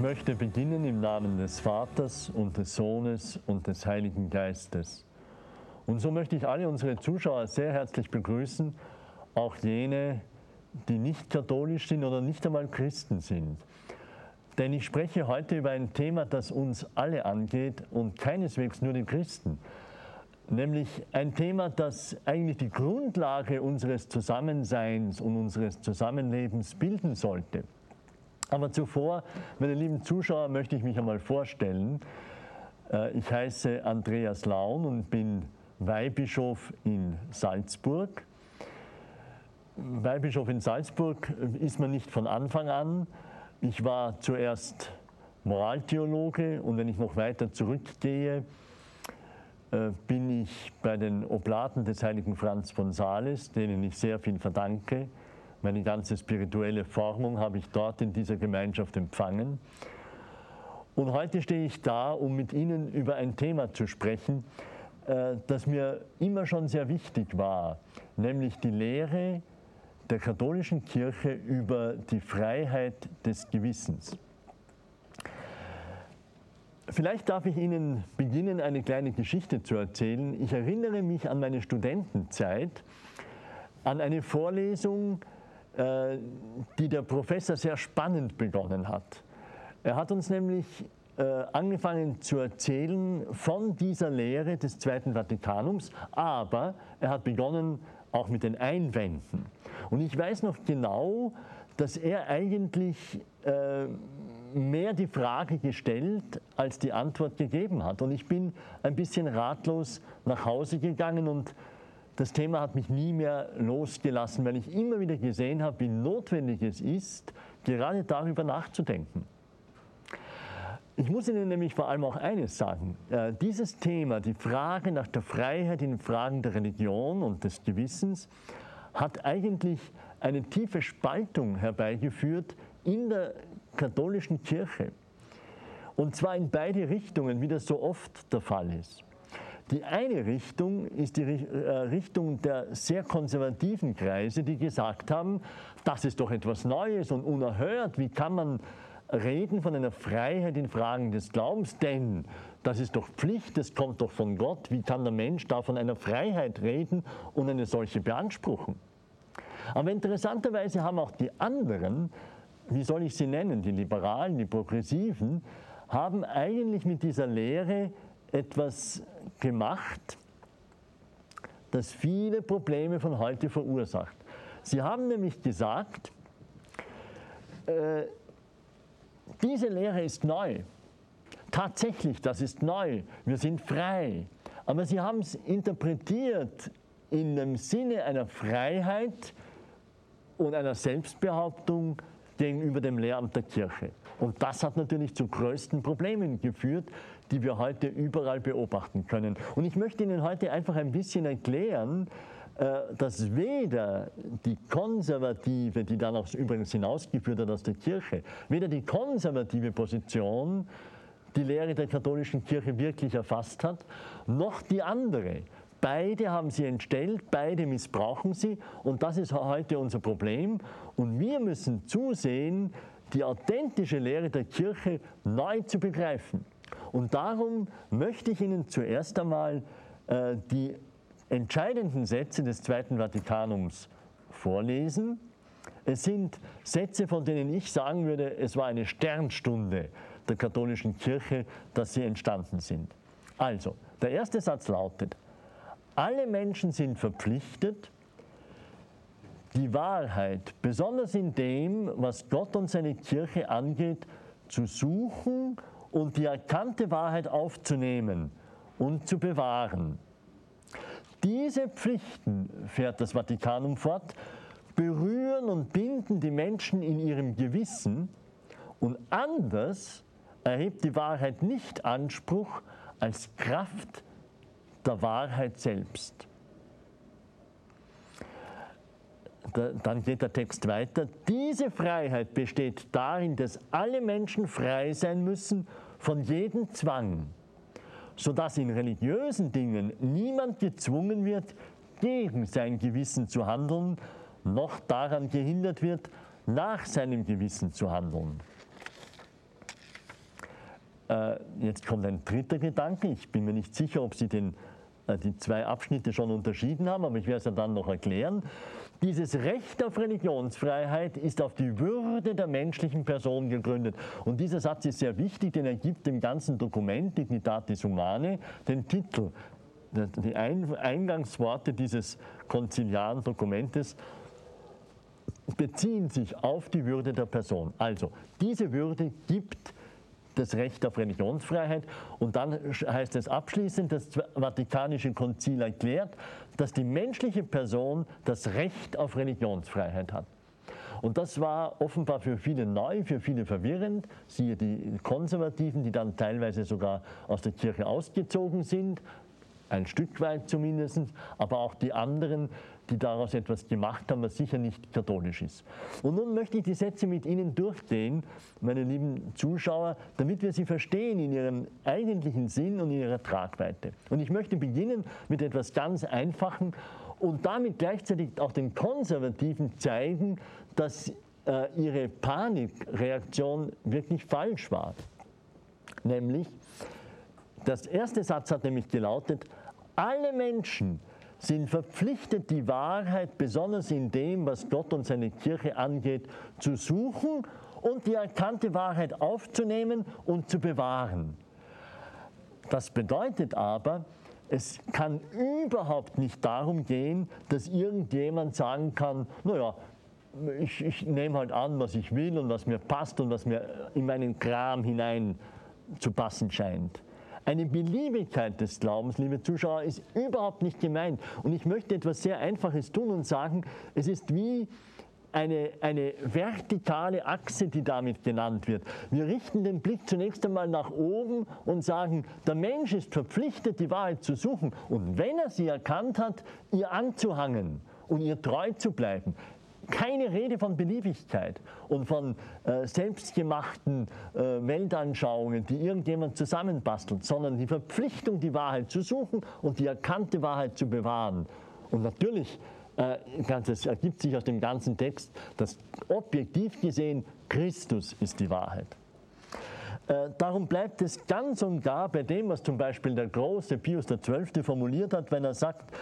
möchte beginnen im Namen des Vaters und des Sohnes und des Heiligen Geistes. Und so möchte ich alle unsere Zuschauer sehr herzlich begrüßen, auch jene, die nicht katholisch sind oder nicht einmal Christen sind. Denn ich spreche heute über ein Thema, das uns alle angeht und keineswegs nur den Christen. Nämlich ein Thema, das eigentlich die Grundlage unseres Zusammenseins und unseres Zusammenlebens bilden sollte. Aber zuvor, meine lieben Zuschauer, möchte ich mich einmal vorstellen. Äh, Ich heiße Andreas Laun und bin Weihbischof in Salzburg. Weihbischof in Salzburg ist man nicht von Anfang an. Ich war zuerst Moraltheologe und wenn ich noch weiter zurückgehe, äh, bin ich bei den Oblaten des heiligen Franz von Sales, denen ich sehr viel verdanke. Meine ganze spirituelle Formung habe ich dort in dieser Gemeinschaft empfangen. Und heute stehe ich da, um mit Ihnen über ein Thema zu sprechen, äh, das mir immer schon sehr wichtig war, nämlich die Lehre der katholischen Kirche über die Freiheit des Gewissens. Vielleicht darf ich Ihnen beginnen, eine kleine Geschichte zu erzählen. Ich erinnere mich an meine Studentenzeit, an eine Vorlesung, die der Professor sehr spannend begonnen hat. Er hat uns nämlich äh, angefangen zu erzählen von dieser Lehre des Zweiten Vatikanums, aber er hat begonnen auch mit den Einwänden. Und ich weiß noch genau, dass er eigentlich äh, mehr die Frage gestellt als die Antwort gegeben hat. Und ich bin ein bisschen ratlos nach Hause gegangen und das Thema hat mich nie mehr losgelassen, weil ich immer wieder gesehen habe, wie notwendig es ist, gerade darüber nachzudenken. Ich muss Ihnen nämlich vor allem auch eines sagen. Äh, dieses Thema, die Frage nach der Freiheit in Fragen der Religion und des Gewissens, hat eigentlich eine tiefe Spaltung herbeigeführt in der katholischen Kirche. Und zwar in beide Richtungen, wie das so oft der Fall ist. Die eine Richtung ist die äh, Richtung der sehr konservativen Kreise, die gesagt haben, das ist doch etwas Neues und unerhört. Wie kann man reden von einer Freiheit in Fragen des Glaubens? Denn das ist doch Pflicht, das kommt doch von Gott. Wie kann der Mensch da von einer Freiheit reden und eine solche beanspruchen? Aber interessanterweise haben auch die anderen, wie soll ich sie nennen, die Liberalen, die Progressiven, haben eigentlich mit dieser Lehre etwas gemacht, das viele Probleme von heute verursacht. Sie haben nämlich gesagt, äh, diese Lehre ist neu. Tatsächlich, das ist neu. Wir sind frei. Aber sie haben es interpretiert in dem Sinne einer Freiheit und einer Selbstbehauptung gegenüber dem Lehramt der Kirche. Und das hat natürlich zu größten Problemen geführt, die wir heute überall beobachten können. Und ich möchte Ihnen heute einfach ein bisschen erklären, äh, dass weder die konservative, die dann auch übrigens hinausgeführt hat aus der Kirche, weder die konservative Position die Lehre der katholischen Kirche wirklich erfasst hat, noch die andere. Beide haben sie entstellt, beide missbrauchen sie und das ist heute unser Problem. Und wir müssen zusehen, die authentische Lehre der Kirche neu zu begreifen. Und darum möchte ich Ihnen zuerst einmal äh, die entscheidenden Sätze des Zweiten Vatikanums vorlesen. Es sind Sätze, von denen ich sagen würde, es war eine Sternstunde der katholischen Kirche, dass sie entstanden sind. Also, der erste Satz lautet, alle Menschen sind verpflichtet, die Wahrheit, besonders in dem, was Gott und seine Kirche angeht, zu suchen und die erkannte Wahrheit aufzunehmen und zu bewahren. Diese Pflichten, fährt das Vatikanum fort, berühren und binden die Menschen in ihrem Gewissen und anders erhebt die Wahrheit nicht Anspruch als Kraft der Wahrheit selbst. Dann geht der Text weiter. Diese Freiheit besteht darin, dass alle Menschen frei sein müssen von jedem Zwang, sodass in religiösen Dingen niemand gezwungen wird, gegen sein Gewissen zu handeln, noch daran gehindert wird, nach seinem Gewissen zu handeln. Äh, jetzt kommt ein dritter Gedanke. Ich bin mir nicht sicher, ob Sie den, äh, die zwei Abschnitte schon unterschieden haben, aber ich werde es ja dann noch erklären. Dieses Recht auf Religionsfreiheit ist auf die Würde der menschlichen Person gegründet. Und dieser Satz ist sehr wichtig, denn er gibt dem ganzen Dokument, Dignitatis Humane, den Titel. Die Eingangsworte dieses konziliaren Dokumentes beziehen sich auf die Würde der Person. Also, diese Würde gibt das Recht auf Religionsfreiheit. Und dann heißt es abschließend, das Vatikanische Konzil erklärt, dass die menschliche Person das Recht auf Religionsfreiheit hat. Und das war offenbar für viele neu, für viele verwirrend. Siehe die Konservativen, die dann teilweise sogar aus der Kirche ausgezogen sind, ein Stück weit zumindest, aber auch die anderen, die daraus etwas gemacht haben, was sicher nicht katholisch ist. Und nun möchte ich die Sätze mit Ihnen durchgehen, meine lieben Zuschauer, damit wir sie verstehen in ihrem eigentlichen Sinn und in ihrer Tragweite. Und ich möchte beginnen mit etwas ganz Einfachen und damit gleichzeitig auch den Konservativen zeigen, dass äh, ihre Panikreaktion wirklich falsch war. Nämlich, das erste Satz hat nämlich gelautet, alle Menschen sind verpflichtet, die Wahrheit, besonders in dem, was Gott und seine Kirche angeht, zu suchen und die erkannte Wahrheit aufzunehmen und zu bewahren. Das bedeutet aber, es kann überhaupt nicht darum gehen, dass irgendjemand sagen kann, naja, ich, ich nehme halt an, was ich will und was mir passt und was mir in meinen Kram hinein zu passen scheint. Eine Beliebigkeit des Glaubens, liebe Zuschauer, ist überhaupt nicht gemeint. Und ich möchte etwas sehr Einfaches tun und sagen, es ist wie eine, eine vertikale Achse, die damit genannt wird. Wir richten den Blick zunächst einmal nach oben und sagen, der Mensch ist verpflichtet, die Wahrheit zu suchen und wenn er sie erkannt hat, ihr anzuhangen und ihr treu zu bleiben keine Rede von Beliebigkeit und von äh, selbstgemachten äh, Weltanschauungen, die irgendjemand zusammenbastelt, sondern die Verpflichtung, die Wahrheit zu suchen und die erkannte Wahrheit zu bewahren. Und natürlich, äh, das ergibt sich aus dem ganzen Text, dass objektiv gesehen Christus ist die Wahrheit. Äh, darum bleibt es ganz und gar bei dem, was zum Beispiel der große Pius XII. formuliert hat, wenn er sagt,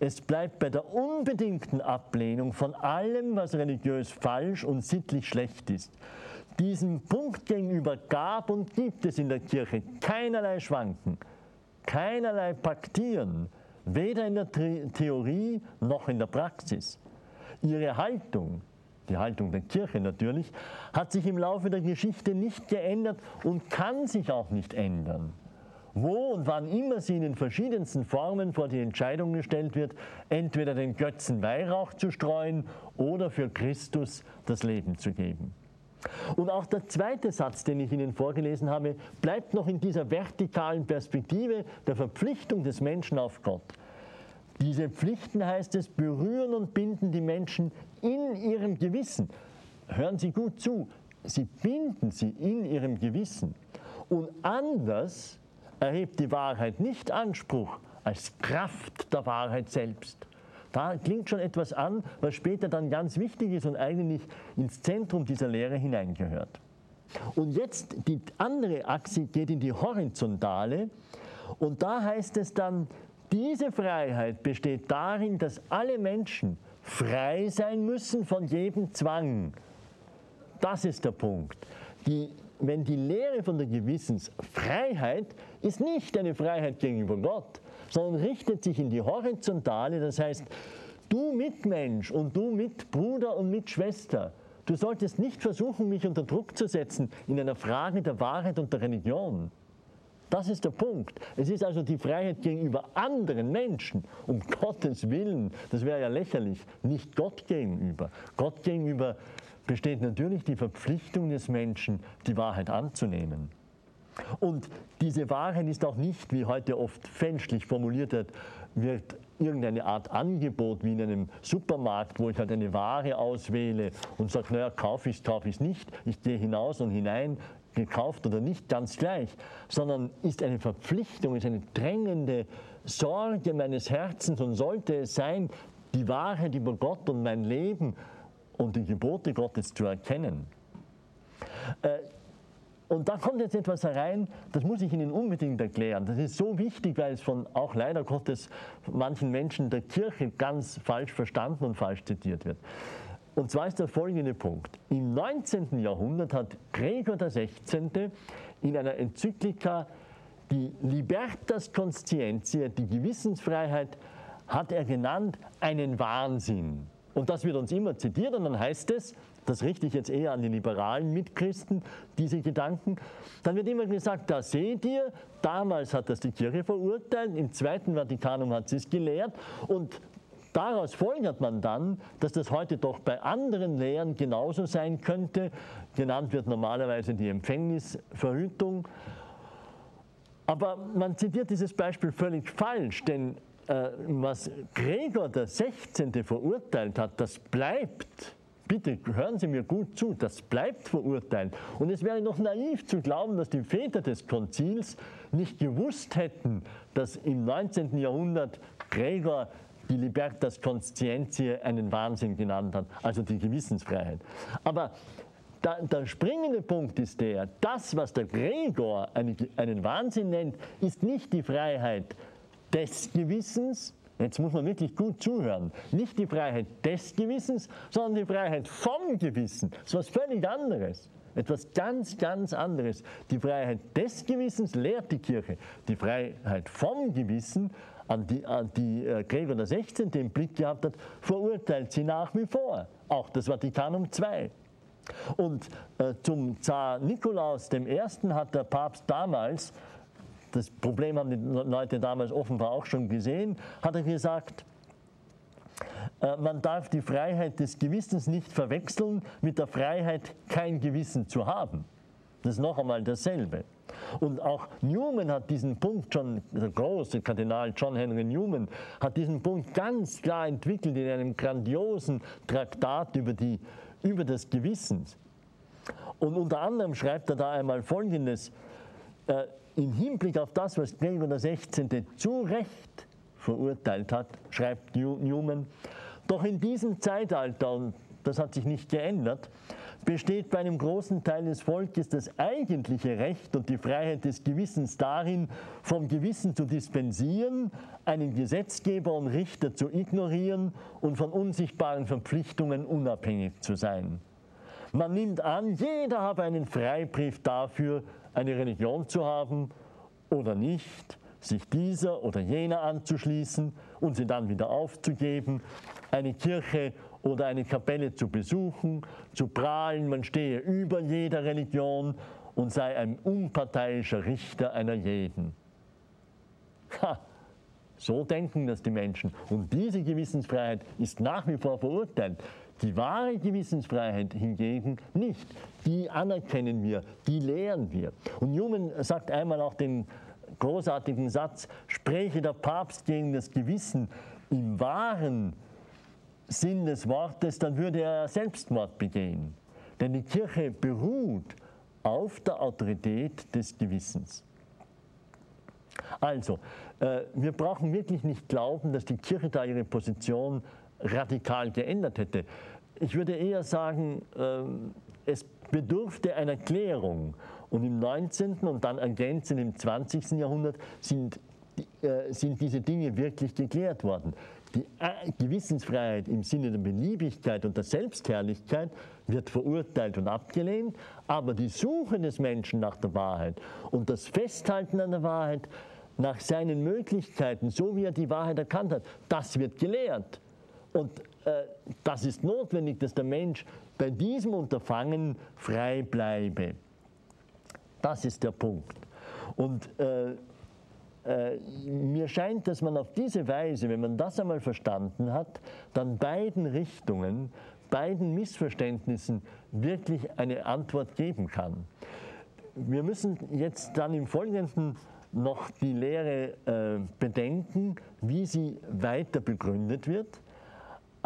es bleibt bei der unbedingten Ablehnung von allem, was religiös falsch und sittlich schlecht ist. Diesen Punkt gegenüber gab und gibt es in der Kirche keinerlei Schwanken, keinerlei Paktieren, weder in der Theorie noch in der Praxis. Ihre Haltung, die Haltung der Kirche natürlich, hat sich im Laufe der Geschichte nicht geändert und kann sich auch nicht ändern wo und wann immer sie in den verschiedensten Formen vor die Entscheidung gestellt wird, entweder den Götzen Weihrauch zu streuen oder für Christus das Leben zu geben. Und auch der zweite Satz, den ich Ihnen vorgelesen habe, bleibt noch in dieser vertikalen Perspektive der Verpflichtung des Menschen auf Gott. Diese Pflichten, heißt es, berühren und binden die Menschen in ihrem Gewissen. Hören Sie gut zu, sie binden sie in ihrem Gewissen. Und anders erhebt die Wahrheit nicht Anspruch als Kraft der Wahrheit selbst. Da klingt schon etwas an, was später dann ganz wichtig ist und eigentlich ins Zentrum dieser Lehre hineingehört. Und jetzt die andere Achse geht in die horizontale und da heißt es dann, diese Freiheit besteht darin, dass alle Menschen frei sein müssen von jedem Zwang. Das ist der Punkt. Die, wenn die Lehre von der Gewissensfreiheit ist nicht eine Freiheit gegenüber Gott, sondern richtet sich in die horizontale, das heißt, du Mitmensch und du Mitbruder und Mitschwester, du solltest nicht versuchen, mich unter Druck zu setzen in einer Frage der Wahrheit und der Religion. Das ist der Punkt. Es ist also die Freiheit gegenüber anderen Menschen, um Gottes Willen. Das wäre ja lächerlich, nicht Gott gegenüber. Gott gegenüber besteht natürlich die Verpflichtung des Menschen, die Wahrheit anzunehmen. Und diese Wahrheit ist auch nicht, wie heute oft fälschlich formuliert wird, wird irgendeine Art Angebot wie in einem Supermarkt, wo ich halt eine Ware auswähle und sage, naja, kaufe ich es, kaufe ich es nicht. Ich gehe hinaus und hinein, gekauft oder nicht, ganz gleich, sondern ist eine Verpflichtung, ist eine drängende Sorge meines Herzens und sollte es sein, die Wahrheit über Gott und mein Leben und die Gebote Gottes zu erkennen. Äh, und da kommt jetzt etwas herein, das muss ich Ihnen unbedingt erklären. Das ist so wichtig, weil es von auch leider Gottes manchen Menschen der Kirche ganz falsch verstanden und falsch zitiert wird. Und zwar ist der folgende Punkt. Im 19. Jahrhundert hat Gregor XVI. in einer Enzyklika die Libertas Conscientiae, die Gewissensfreiheit, hat er genannt einen Wahnsinn. Und das wird uns immer zitiert und dann heißt es, das richte ich jetzt eher an die liberalen Mitchristen, diese Gedanken, dann wird immer gesagt, da seht ihr, damals hat das die Kirche verurteilt, im Zweiten Vatikanum hat sie es gelehrt und Daraus folgert man dann, dass das heute doch bei anderen Lehren genauso sein könnte. Genannt wird normalerweise die Empfängnisverhütung. Aber man zitiert dieses Beispiel völlig falsch, denn was Gregor der 16. verurteilt hat, das bleibt. Bitte hören Sie mir gut zu, das bleibt verurteilt. Und es wäre noch naiv zu glauben, dass die Väter des Konzils nicht gewusst hätten, dass im 19. Jahrhundert Gregor die Libertas Conscientiae einen Wahnsinn genannt hat, also die Gewissensfreiheit. Aber da, der springende Punkt ist der, das, was der Gregor einen Wahnsinn nennt, ist nicht die Freiheit des Gewissens, Jetzt muss man wirklich gut zuhören. Nicht die Freiheit des Gewissens, sondern die Freiheit vom Gewissen. Das ist was völlig anderes. Etwas ganz, ganz anderes. Die Freiheit des Gewissens lehrt die Kirche. Die Freiheit vom Gewissen an die, an die äh, Gregor der 16. im Blick gehabt hat, verurteilt sie nach wie vor. Auch das Vatikanum II. Und äh, zum Zar Nikolaus I. hat der Papst damals, das Problem haben die Leute damals offenbar auch schon gesehen, hat er gesagt, äh, man darf die Freiheit des Gewissens nicht verwechseln mit der Freiheit, kein Gewissen zu haben. Das ist noch einmal dasselbe. Und auch Newman hat diesen Punkt schon, der große Kardinal John Henry Newman, hat diesen Punkt ganz klar entwickelt in einem grandiosen Traktat über, die, über das Gewissen. Und unter anderem schreibt er da einmal Folgendes, äh, im Hinblick auf das, was Gregor XVI. zu Recht verurteilt hat, schreibt Newman, doch in diesem Zeitalter, und das hat sich nicht geändert, besteht bei einem großen Teil des Volkes das eigentliche Recht und die Freiheit des Gewissens darin, vom Gewissen zu dispensieren, einen Gesetzgeber und Richter zu ignorieren und von unsichtbaren Verpflichtungen unabhängig zu sein. Man nimmt an, jeder habe einen Freibrief dafür, eine Religion zu haben oder nicht, sich dieser oder jener anzuschließen und sie dann wieder aufzugeben, eine Kirche oder eine Kapelle zu besuchen, zu prahlen, man stehe über jeder Religion und sei ein unparteiischer Richter einer jeden. Ha, so denken das die Menschen. Und diese Gewissensfreiheit ist nach wie vor verurteilt. Die wahre Gewissensfreiheit hingegen nicht. Die anerkennen wir, die lehren wir. Und Newman sagt einmal auch den großartigen Satz, spreche der Papst gegen das Gewissen im wahren Sinn des Wortes, dann würde er Selbstmord begehen. Denn die Kirche beruht auf der Autorität des Gewissens. Also, äh, wir brauchen wirklich nicht glauben, dass die Kirche da ihre Position radikal geändert hätte. Ich würde eher sagen, äh, es bedurfte einer Klärung. Und im 19. und dann ergänzend im 20. Jahrhundert sind, äh, sind diese Dinge wirklich geklärt worden. Die äh, Gewissensfreiheit im Sinne der Beliebigkeit und der Selbstherrlichkeit wird verurteilt und abgelehnt, aber die Suche des Menschen nach der Wahrheit und das Festhalten an der Wahrheit nach seinen Möglichkeiten, so wie er die Wahrheit erkannt hat, das wird gelehrt. Und das ist notwendig, dass der Mensch bei diesem Unterfangen frei bleibe. Das ist der Punkt. Und äh, äh, mir scheint, dass man auf diese Weise, wenn man das einmal verstanden hat, dann beiden Richtungen, beiden Missverständnissen wirklich eine Antwort geben kann. Wir müssen jetzt dann im Folgenden noch die Lehre äh, bedenken, wie sie weiter begründet wird.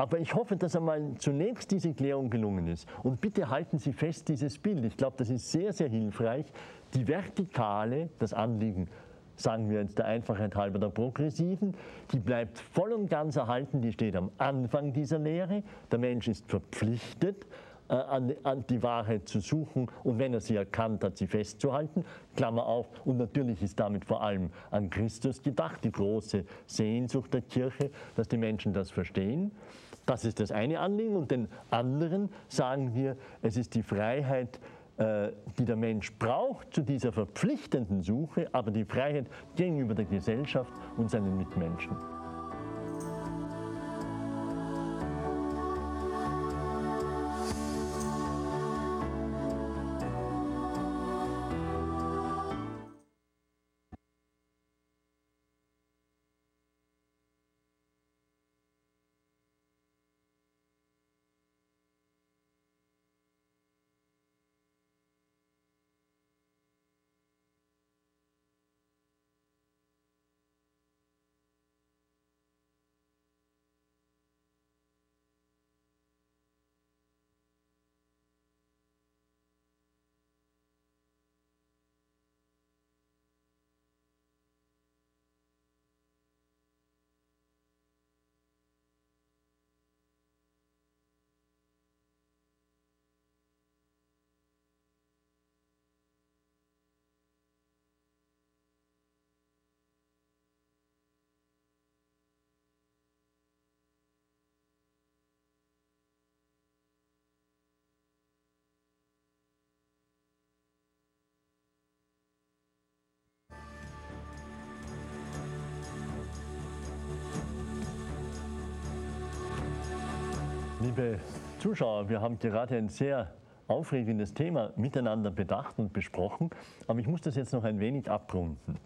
Aber ich hoffe, dass einmal zunächst diese Klärung gelungen ist. Und bitte halten Sie fest dieses Bild. Ich glaube, das ist sehr, sehr hilfreich. Die Vertikale, das Anliegen, sagen wir jetzt der Einfachheit halber der Progressiven, die bleibt voll und ganz erhalten. Die steht am Anfang dieser Lehre. Der Mensch ist verpflichtet, äh, an, an, die Wahrheit zu suchen und wenn er sie erkannt hat, sie festzuhalten. Klammer auf. Und natürlich ist damit vor allem an Christus gedacht, die große Sehnsucht der Kirche, dass die Menschen das verstehen. Das ist das eine Anliegen. Und den anderen sagen wir, es ist die Freiheit, äh, die der Mensch braucht zu dieser verpflichtenden Suche, aber die Freiheit gegenüber der Gesellschaft und seinen Mitmenschen. Liebe Zuschauer, wir haben gerade ein sehr aufregendes Thema miteinander bedacht und besprochen, aber ich muss das jetzt noch ein wenig abrunden.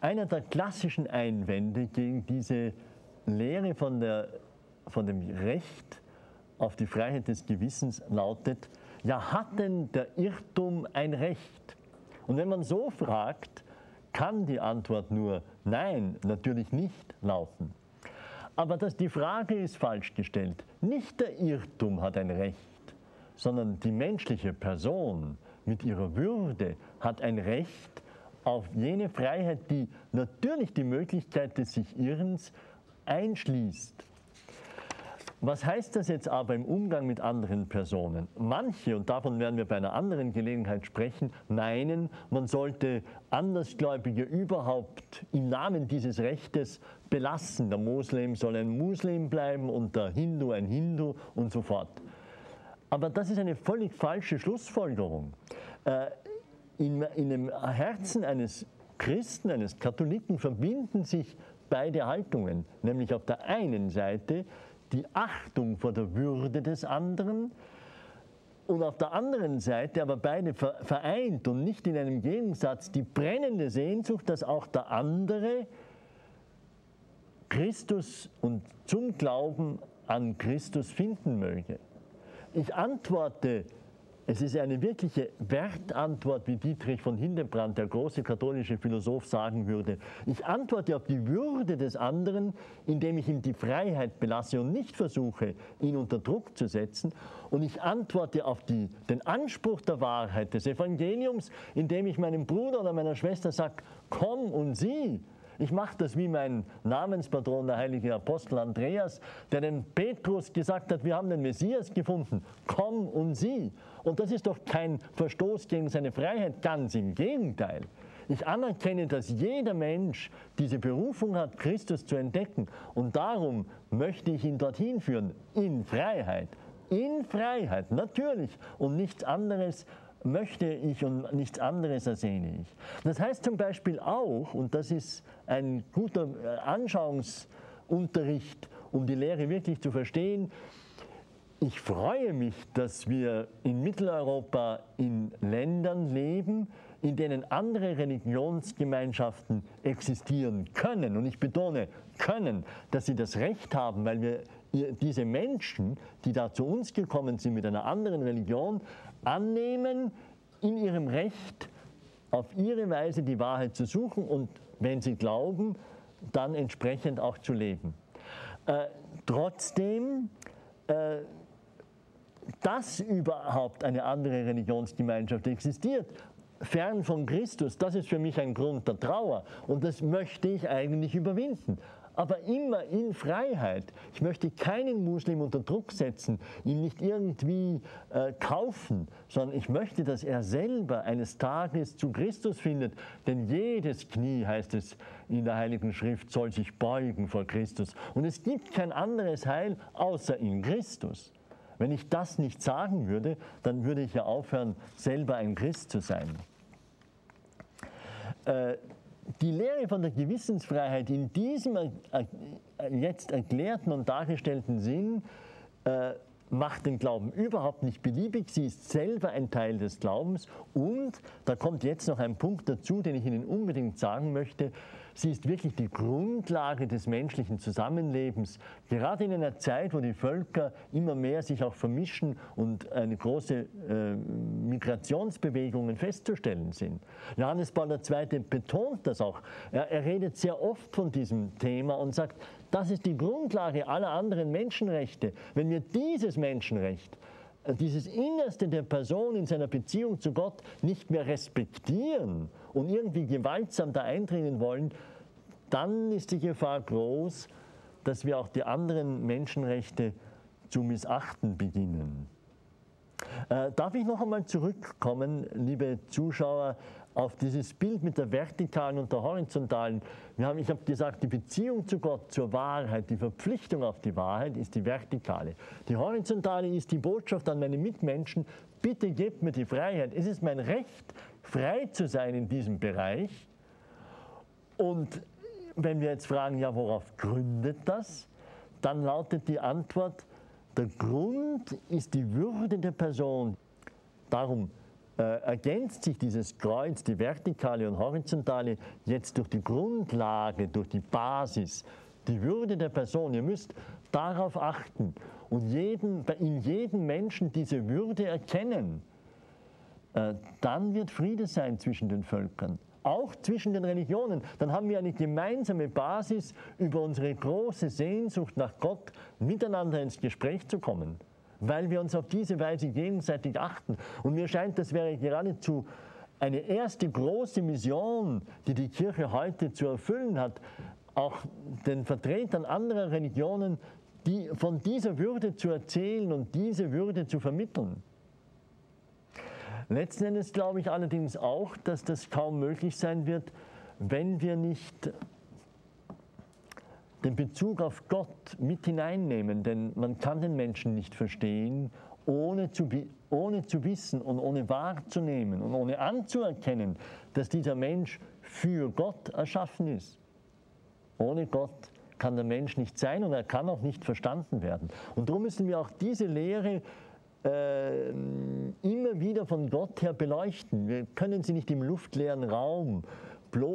Einer der klassischen Einwände gegen diese Lehre von, der, von dem Recht auf die Freiheit des Gewissens lautet, ja hat denn der Irrtum ein Recht? Und wenn man so fragt, kann die Antwort nur Nein, natürlich nicht lauten. Aber das, die Frage ist falsch gestellt. Nicht der Irrtum hat ein Recht, sondern die menschliche Person mit ihrer Würde hat ein Recht auf jene Freiheit, die natürlich die Möglichkeit des sich Irrens einschließt. Was heißt das jetzt aber im Umgang mit anderen Personen? Manche, und davon werden wir bei einer anderen Gelegenheit sprechen, meinen, man sollte Andersgläubige überhaupt im Namen dieses Rechtes belassen. Der Moslem soll ein Muslim bleiben und der Hindu ein Hindu und so fort. Aber das ist eine völlig falsche Schlussfolgerung. Äh, in, in dem Herzen eines Christen, eines Katholiken verbinden sich beide Haltungen, nämlich auf der einen Seite die Achtung vor der Würde des anderen und auf der anderen Seite aber beide vereint und nicht in einem Gegensatz die brennende Sehnsucht, dass auch der andere Christus und zum Glauben an Christus finden möge. Ich antworte es ist eine wirkliche Wertantwort, wie Dietrich von Hildebrand, der große katholische Philosoph, sagen würde. Ich antworte auf die Würde des anderen, indem ich ihm die Freiheit belasse und nicht versuche, ihn unter Druck zu setzen. Und ich antworte auf die, den Anspruch der Wahrheit des Evangeliums, indem ich meinem Bruder oder meiner Schwester sage, komm und sieh, Ich mache das wie mein Namenspatron, der heilige Apostel Andreas, der den Petrus gesagt hat, wir haben den Messias gefunden, komm und sieh. Und das ist doch kein Verstoß gegen seine Freiheit, ganz im Gegenteil. Ich anerkenne, dass jeder Mensch diese Berufung hat, Christus zu entdecken. Und darum möchte ich ihn dorthin führen, in Freiheit. In Freiheit, natürlich. Und nichts anderes möchte ich und nichts anderes ersehne ich. Das heißt zum Beispiel auch, und das ist ein guter äh, Anschauungsunterricht, um die Lehre wirklich zu verstehen, ich freue mich, dass wir in Mitteleuropa in Ländern leben, in denen andere Religionsgemeinschaften existieren können. Und ich betone können, dass sie das Recht haben, weil wir diese Menschen, die da zu uns gekommen sind mit einer anderen Religion, annehmen in ihrem Recht, auf ihre Weise die Wahrheit zu suchen und wenn sie glauben, dann entsprechend auch zu leben. Äh, trotzdem, äh, dass überhaupt eine andere Religionsgemeinschaft existiert, fern von Christus, das ist für mich ein Grund der Trauer und das möchte ich eigentlich überwinden aber immer in Freiheit. Ich möchte keinen Muslim unter Druck setzen, ihn nicht irgendwie äh, kaufen, sondern ich möchte, dass er selber eines Tages zu Christus findet. Denn jedes Knie, heißt es in der Heiligen Schrift, soll sich beugen vor Christus. Und es gibt kein anderes Heil außer in Christus. Wenn ich das nicht sagen würde, dann würde ich ja aufhören, selber ein Christ zu sein. Äh, die Lehre von der Gewissensfreiheit in diesem jetzt erklärten und dargestellten Sinn äh, macht den Glauben überhaupt nicht beliebig. Sie ist selber ein Teil des Glaubens. Und da kommt jetzt noch ein Punkt dazu, den ich Ihnen unbedingt sagen möchte. Sie ist wirklich die Grundlage des menschlichen Zusammenlebens. Gerade in einer Zeit, wo die Völker immer mehr sich auch vermischen und eine große äh, Migrationsbewegungen festzustellen sind. Johannes Paul II. betont das auch. Er, er redet sehr oft von diesem Thema und sagt, das ist die Grundlage aller anderen Menschenrechte. Wenn wir dieses Menschenrecht dieses Innerste der Person in seiner Beziehung zu Gott nicht mehr respektieren und irgendwie gewaltsam da eindringen wollen, dann ist die Gefahr groß, dass wir auch die anderen Menschenrechte zu missachten beginnen. Äh, darf ich noch einmal zurückkommen, liebe Zuschauer, auf dieses Bild mit der vertikalen und der horizontalen. Wir haben, ich habe gesagt, die Beziehung zu Gott, zur Wahrheit, die Verpflichtung auf die Wahrheit ist die vertikale. Die horizontale ist die Botschaft an meine Mitmenschen, bitte gebt mir die Freiheit. Es ist mein Recht, frei zu sein in diesem Bereich. Und wenn wir jetzt fragen, ja, worauf gründet das? Dann lautet die Antwort, der Grund ist die Würde der Person. Darum ergänzt sich dieses Kreuz, die vertikale und horizontale, jetzt durch die Grundlage, durch die Basis, die Würde der Person. Ihr müsst darauf achten und jeden, in jedem Menschen diese Würde erkennen. Äh, dann wird Friede sein zwischen den Völkern, auch zwischen den Religionen. Dann haben wir eine gemeinsame Basis, über unsere große Sehnsucht nach Gott miteinander ins Gespräch zu kommen weil wir uns auf diese Weise gegenseitig achten. Und mir scheint, das wäre geradezu eine erste große Mission, die die Kirche heute zu erfüllen hat, auch den Vertretern anderer Religionen die, von dieser Würde zu erzählen und diese Würde zu vermitteln. Letzten Endes glaube ich allerdings auch, dass das kaum möglich sein wird, wenn wir nicht den Bezug auf Gott mit hineinnehmen, denn man kann den Menschen nicht verstehen, ohne zu, ohne zu wissen und ohne wahrzunehmen und ohne anzuerkennen, dass dieser Mensch für Gott erschaffen ist. Ohne Gott kann der Mensch nicht sein und er kann auch nicht verstanden werden. Und darum müssen wir auch diese Lehre äh, immer wieder von Gott her beleuchten. Wir können sie nicht im luftleeren Raum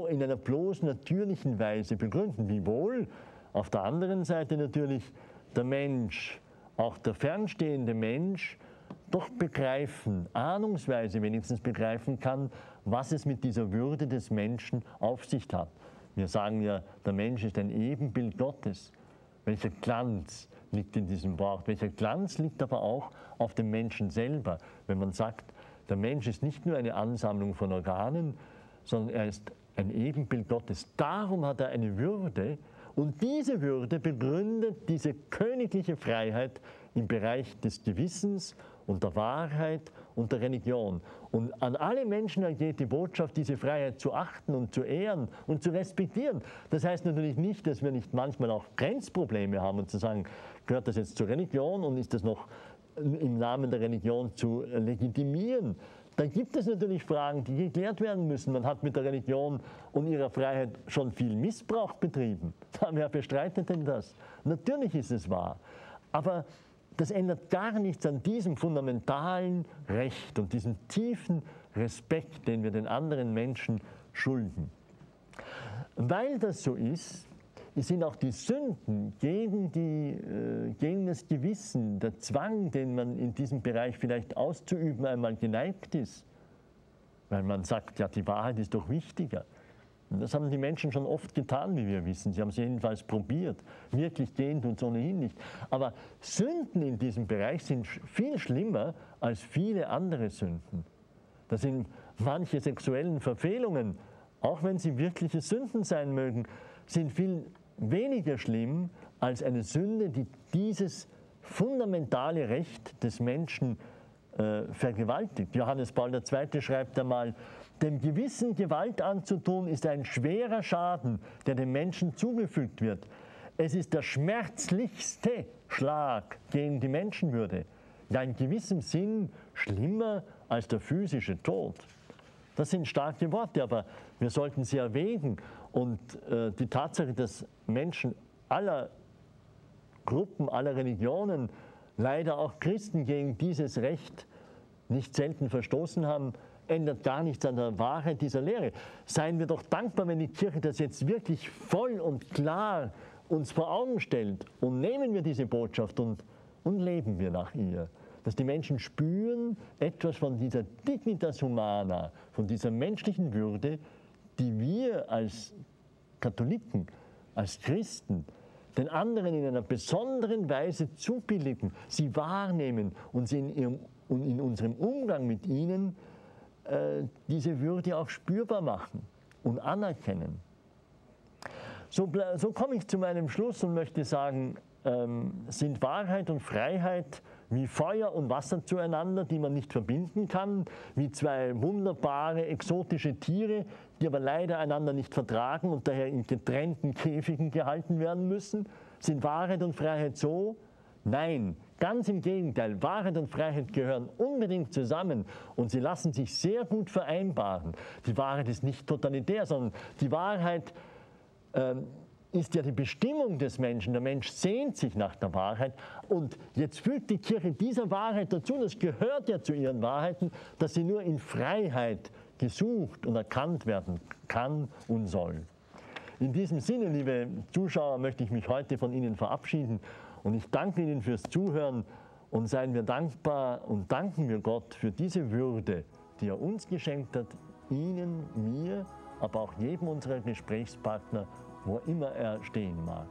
in einer bloß natürlichen Weise begründen. Wiewohl auf der anderen Seite natürlich der Mensch, auch der fernstehende Mensch, doch begreifen, ahnungsweise wenigstens begreifen kann, was es mit dieser Würde des Menschen auf sich hat. Wir sagen ja, der Mensch ist ein Ebenbild Gottes. Welcher Glanz liegt in diesem Wort? Welcher Glanz liegt aber auch auf dem Menschen selber, wenn man sagt, der Mensch ist nicht nur eine Ansammlung von Organen, sondern er ist ein Ebenbild Gottes. Darum hat er eine Würde und diese Würde begründet diese königliche Freiheit im Bereich des Gewissens und der Wahrheit und der Religion. Und an alle Menschen ergeht die Botschaft, diese Freiheit zu achten und zu ehren und zu respektieren. Das heißt natürlich nicht, dass wir nicht manchmal auch Grenzprobleme haben und zu sagen, gehört das jetzt zur Religion und ist das noch im Namen der Religion zu legitimieren. Da gibt es natürlich Fragen, die geklärt werden müssen. Man hat mit der Religion und ihrer Freiheit schon viel Missbrauch betrieben. Wer bestreitet denn das? Natürlich ist es wahr. Aber das ändert gar nichts an diesem fundamentalen Recht und diesem tiefen Respekt, den wir den anderen Menschen schulden. Weil das so ist, sind auch die Sünden gegen, die, äh, gegen das Gewissen, der Zwang, den man in diesem Bereich vielleicht auszuüben einmal geneigt ist. Weil man sagt, ja, die Wahrheit ist doch wichtiger. Und das haben die Menschen schon oft getan, wie wir wissen. Sie haben es jedenfalls probiert. Wirklich gehen es ohnehin nicht. Aber Sünden in diesem Bereich sind viel schlimmer als viele andere Sünden. Das sind manche sexuellen Verfehlungen, auch wenn sie wirkliche Sünden sein mögen, sind viel weniger schlimm als eine Sünde, die dieses fundamentale Recht des Menschen äh, vergewaltigt. Johannes Paul II. schreibt einmal, dem Gewissen Gewalt anzutun, ist ein schwerer Schaden, der dem Menschen zugefügt wird. Es ist der schmerzlichste Schlag gegen die Menschenwürde. Ja, in gewissem Sinn schlimmer als der physische Tod. Das sind starke Worte, aber wir sollten sie erwägen. Und äh, die Tatsache, dass Menschen aller Gruppen, aller Religionen, leider auch Christen gegen dieses Recht nicht selten verstoßen haben, ändert gar nichts an der Wahrheit dieser Lehre. Seien wir doch dankbar, wenn die Kirche das jetzt wirklich voll und klar uns vor Augen stellt und nehmen wir diese Botschaft und, und leben wir nach ihr. Dass die Menschen spüren etwas von dieser Dignitas Humana, von dieser menschlichen Würde, die wir als Katholiken, als Christen den anderen in einer besonderen Weise zubilligen, sie wahrnehmen und sie in, ihrem, und in unserem Umgang mit ihnen äh, diese Würde auch spürbar machen und anerkennen. So, so komme ich zu meinem Schluss und möchte sagen, ähm, sind Wahrheit und Freiheit wie Feuer und Wasser zueinander, die man nicht verbinden kann, wie zwei wunderbare exotische Tiere, die aber leider einander nicht vertragen und daher in getrennten Käfigen gehalten werden müssen? Sind Wahrheit und Freiheit so? Nein, ganz im Gegenteil. Wahrheit und Freiheit gehören unbedingt zusammen und sie lassen sich sehr gut vereinbaren. Die Wahrheit ist nicht totalitär, sondern die Wahrheit ähm, ist ja die Bestimmung des Menschen. Der Mensch sehnt sich nach der Wahrheit. Und jetzt fügt die Kirche dieser Wahrheit dazu, das gehört ja zu ihren Wahrheiten, dass sie nur in Freiheit gesucht und erkannt werden kann und soll. In diesem Sinne, liebe Zuschauer, möchte ich mich heute von Ihnen verabschieden und ich danke Ihnen fürs Zuhören und seien wir dankbar und danken wir Gott für diese Würde, die er uns geschenkt hat, Ihnen, mir, aber auch jedem unserer Gesprächspartner wo immer er stehen mag.